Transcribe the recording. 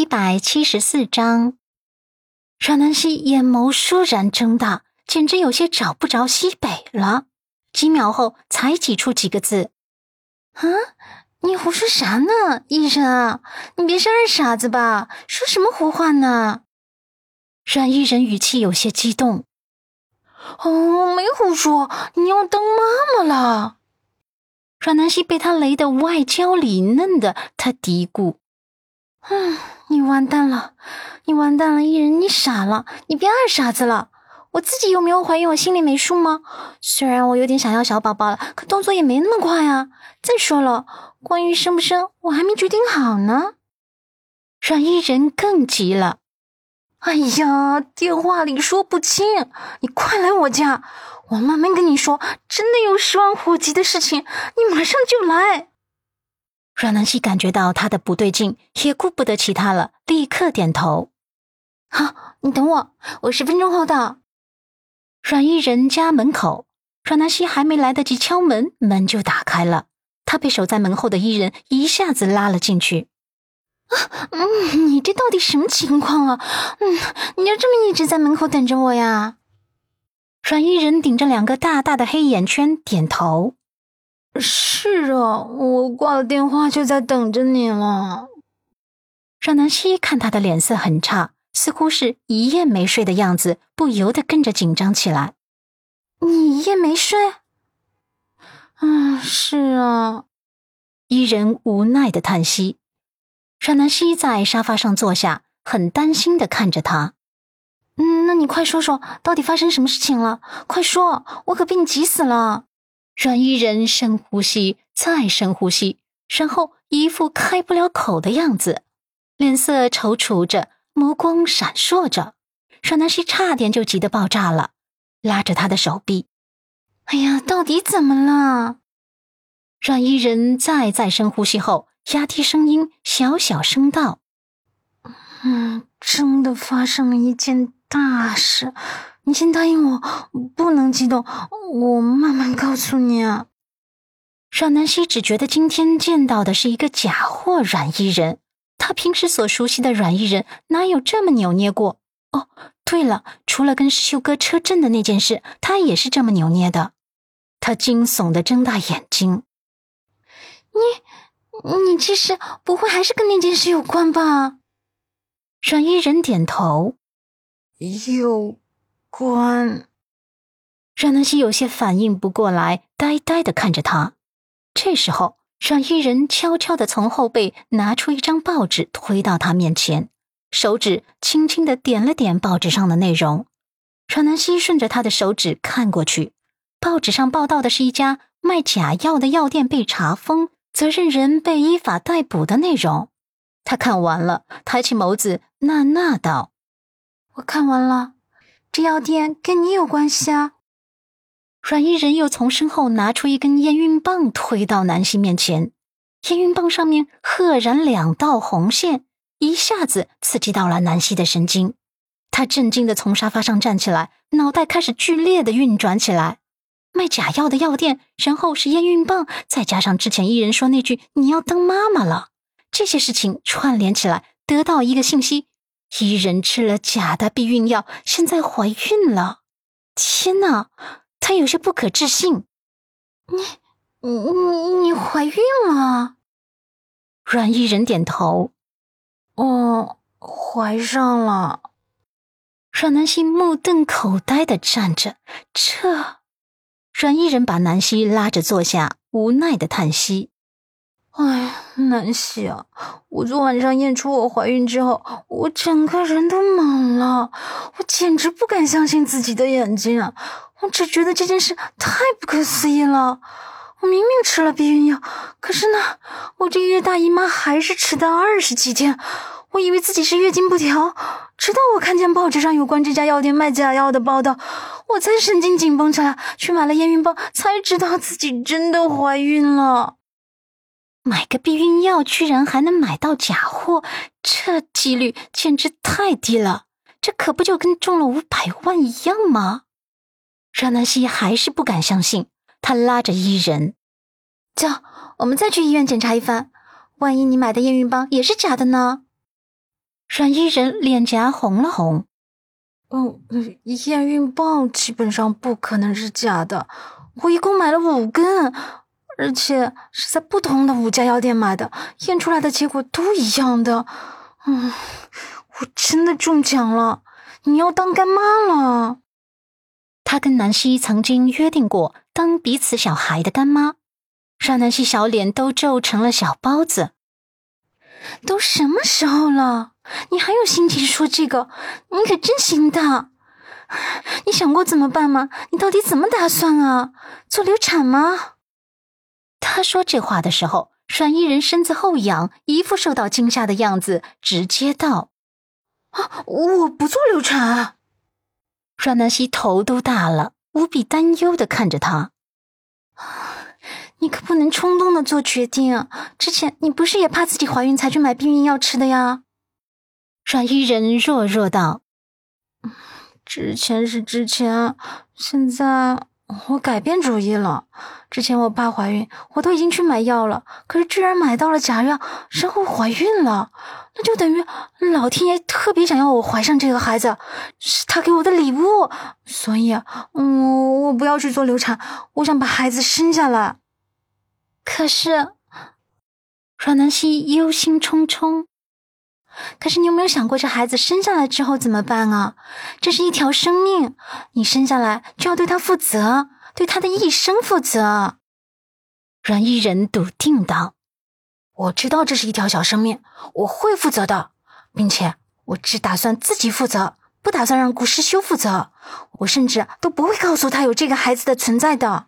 一百七十四章，阮南希眼眸倏然睁大，简直有些找不着西北了。几秒后，才挤出几个字：“啊，你胡说啥呢，医生？你别是二傻子吧？说什么胡话呢？”阮医人语气有些激动：“哦，没胡说，你要当妈妈了。”阮南希被他雷得外焦里嫩的，他嘀咕。嗯，你完蛋了，你完蛋了，艺人，你傻了，你变二傻子了。我自己有没有怀孕，我心里没数吗？虽然我有点想要小宝宝了，可动作也没那么快啊。再说了，关于生不生，我还没决定好呢。阮艺人更急了，哎呀，电话里说不清，你快来我家，我慢慢跟你说。真的有十万火急的事情，你马上就来。阮南希感觉到他的不对劲，也顾不得其他了，立刻点头。好，你等我，我十分钟后到。阮一人家门口，阮南希还没来得及敲门，门就打开了。他被守在门后的伊人一下子拉了进去。啊，嗯，你这到底什么情况啊？嗯，你要这么一直在门口等着我呀？阮一人顶着两个大大的黑眼圈，点头。是啊，我挂了电话就在等着你了。阮南希看他的脸色很差，似乎是一夜没睡的样子，不由得跟着紧张起来。你一夜没睡？啊，是啊。伊人无奈的叹息。阮南希在沙发上坐下，很担心的看着他。嗯，那你快说说，到底发生什么事情了？快说，我可被你急死了。阮伊人深呼吸，再深呼吸，然后一副开不了口的样子，脸色踌躇着，眸光闪烁着。阮南希差点就急得爆炸了，拉着他的手臂：“哎呀，到底怎么了？”阮伊人再再深呼吸后，压低声音，小小声道：“嗯，真的发生了一件大事。”你先答应我，不能激动，我慢慢告诉你啊。阮南希只觉得今天见到的是一个假货阮伊人，他平时所熟悉的阮伊人哪有这么扭捏过？哦，对了，除了跟秀哥车震的那件事，他也是这么扭捏的。他惊悚的睁大眼睛，你，你这是不会还是跟那件事有关吧？阮伊人点头，有。关，阮南希有些反应不过来，呆呆的看着他。这时候，阮伊人悄悄的从后背拿出一张报纸，推到他面前，手指轻轻的点了点报纸上的内容。阮南希顺着他的手指看过去，报纸上报道的是一家卖假药的药店被查封，责任人被依法逮捕的内容。他看完了，抬起眸子，呐呐道：“我看完了。”这药店跟你有关系啊？阮伊人又从身后拿出一根验孕棒，推到南希面前。验孕棒上面赫然两道红线，一下子刺激到了南希的神经。他震惊的从沙发上站起来，脑袋开始剧烈的运转起来。卖假药的药店，然后是验孕棒，再加上之前伊人说那句“你要当妈妈了”，这些事情串联起来，得到一个信息。伊人吃了假的避孕药，现在怀孕了！天哪，他有些不可置信。你、你、你、你怀孕了？阮伊人点头。哦，怀上了。阮南希目瞪口呆的站着。这……阮伊人把南希拉着坐下，无奈的叹息。哎，南希啊，我昨晚上验出我怀孕之后，我整个人都懵了，我简直不敢相信自己的眼睛啊，我只觉得这件事太不可思议了。我明明吃了避孕药，可是呢，我这个月大姨妈还是迟到二十几天。我以为自己是月经不调，直到我看见报纸上有关这家药店卖假药的报道，我才神经紧绷起来，去买了验孕棒，才知道自己真的怀孕了。买个避孕药居然还能买到假货，这几率简直太低了！这可不就跟中了五百万一样吗？阮南希还是不敢相信，他拉着伊人：“走，我们再去医院检查一番，万一你买的验孕棒也是假的呢？”阮伊人脸颊红了红。哦，验孕棒基本上不可能是假的，我一共买了五根，而且是在不同的五家药店买的，验出来的结果都一样的。嗯，我真的中奖了，你要当干妈了。他跟南希曾经约定过当彼此小孩的干妈，让南希小脸都皱成了小包子。都什么时候了，你还有心情说这个？你可真行的！你想过怎么办吗？你到底怎么打算啊？做流产吗？他说这话的时候，阮伊人身子后仰，一副受到惊吓的样子，直接道：“啊，我不做流产。”阮南希头都大了，无比担忧的看着他。你可不能冲动的做决定。之前你不是也怕自己怀孕才去买避孕药吃的呀？阮伊人弱弱道：“之前是之前，现在我改变主意了。之前我怕怀孕，我都已经去买药了，可是居然买到了假药，然后怀孕了。那就等于老天爷特别想要我怀上这个孩子，是他给我的礼物。所以，嗯，我不要去做流产，我想把孩子生下来。”可是，阮南希忧心忡忡。可是，你有没有想过，这孩子生下来之后怎么办啊？这是一条生命，你生下来就要对他负责，对他的一生负责。阮依人笃定道：“我知道这是一条小生命，我会负责的，并且我只打算自己负责，不打算让顾诗修负责。我甚至都不会告诉他有这个孩子的存在的。”